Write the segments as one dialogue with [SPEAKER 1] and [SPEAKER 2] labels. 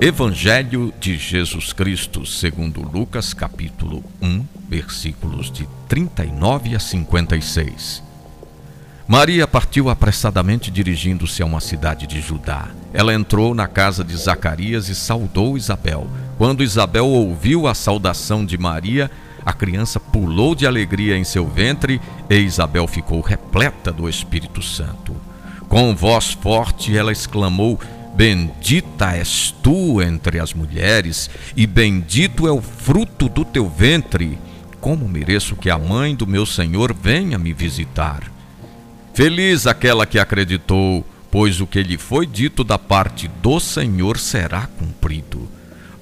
[SPEAKER 1] Evangelho de Jesus Cristo, segundo Lucas, capítulo 1, versículos de 39 a 56. Maria partiu apressadamente dirigindo-se a uma cidade de Judá. Ela entrou na casa de Zacarias e saudou Isabel. Quando Isabel ouviu a saudação de Maria, a criança pulou de alegria em seu ventre e Isabel ficou repleta do Espírito Santo. Com voz forte ela exclamou: Bendita és tu entre as mulheres, e bendito é o fruto do teu ventre. Como mereço que a mãe do meu Senhor venha me visitar? Feliz aquela que acreditou, pois o que lhe foi dito da parte do Senhor será cumprido.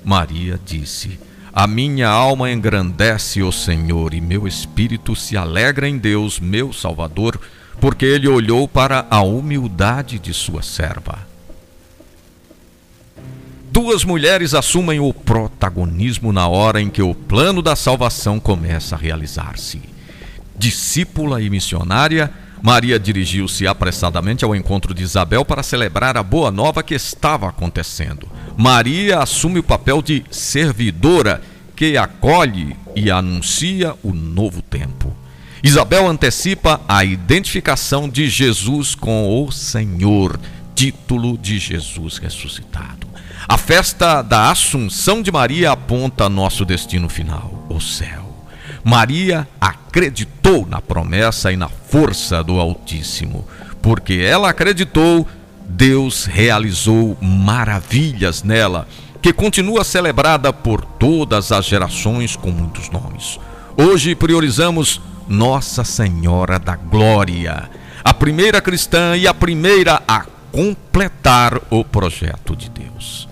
[SPEAKER 1] Maria disse: A minha alma engrandece o Senhor, e meu espírito se alegra em Deus, meu Salvador, porque ele olhou para a humildade de sua serva duas mulheres assumem o protagonismo na hora em que o plano da salvação começa a realizar-se. Discípula e missionária, Maria dirigiu-se apressadamente ao encontro de Isabel para celebrar a boa nova que estava acontecendo. Maria assume o papel de servidora que acolhe e anuncia o novo tempo. Isabel antecipa a identificação de Jesus com o Senhor, título de Jesus ressuscitado. A festa da Assunção de Maria aponta nosso destino final, o céu. Maria acreditou na promessa e na força do Altíssimo. Porque ela acreditou, Deus realizou maravilhas nela, que continua celebrada por todas as gerações com muitos nomes. Hoje priorizamos Nossa Senhora da Glória, a primeira cristã e a primeira a completar o projeto de Deus.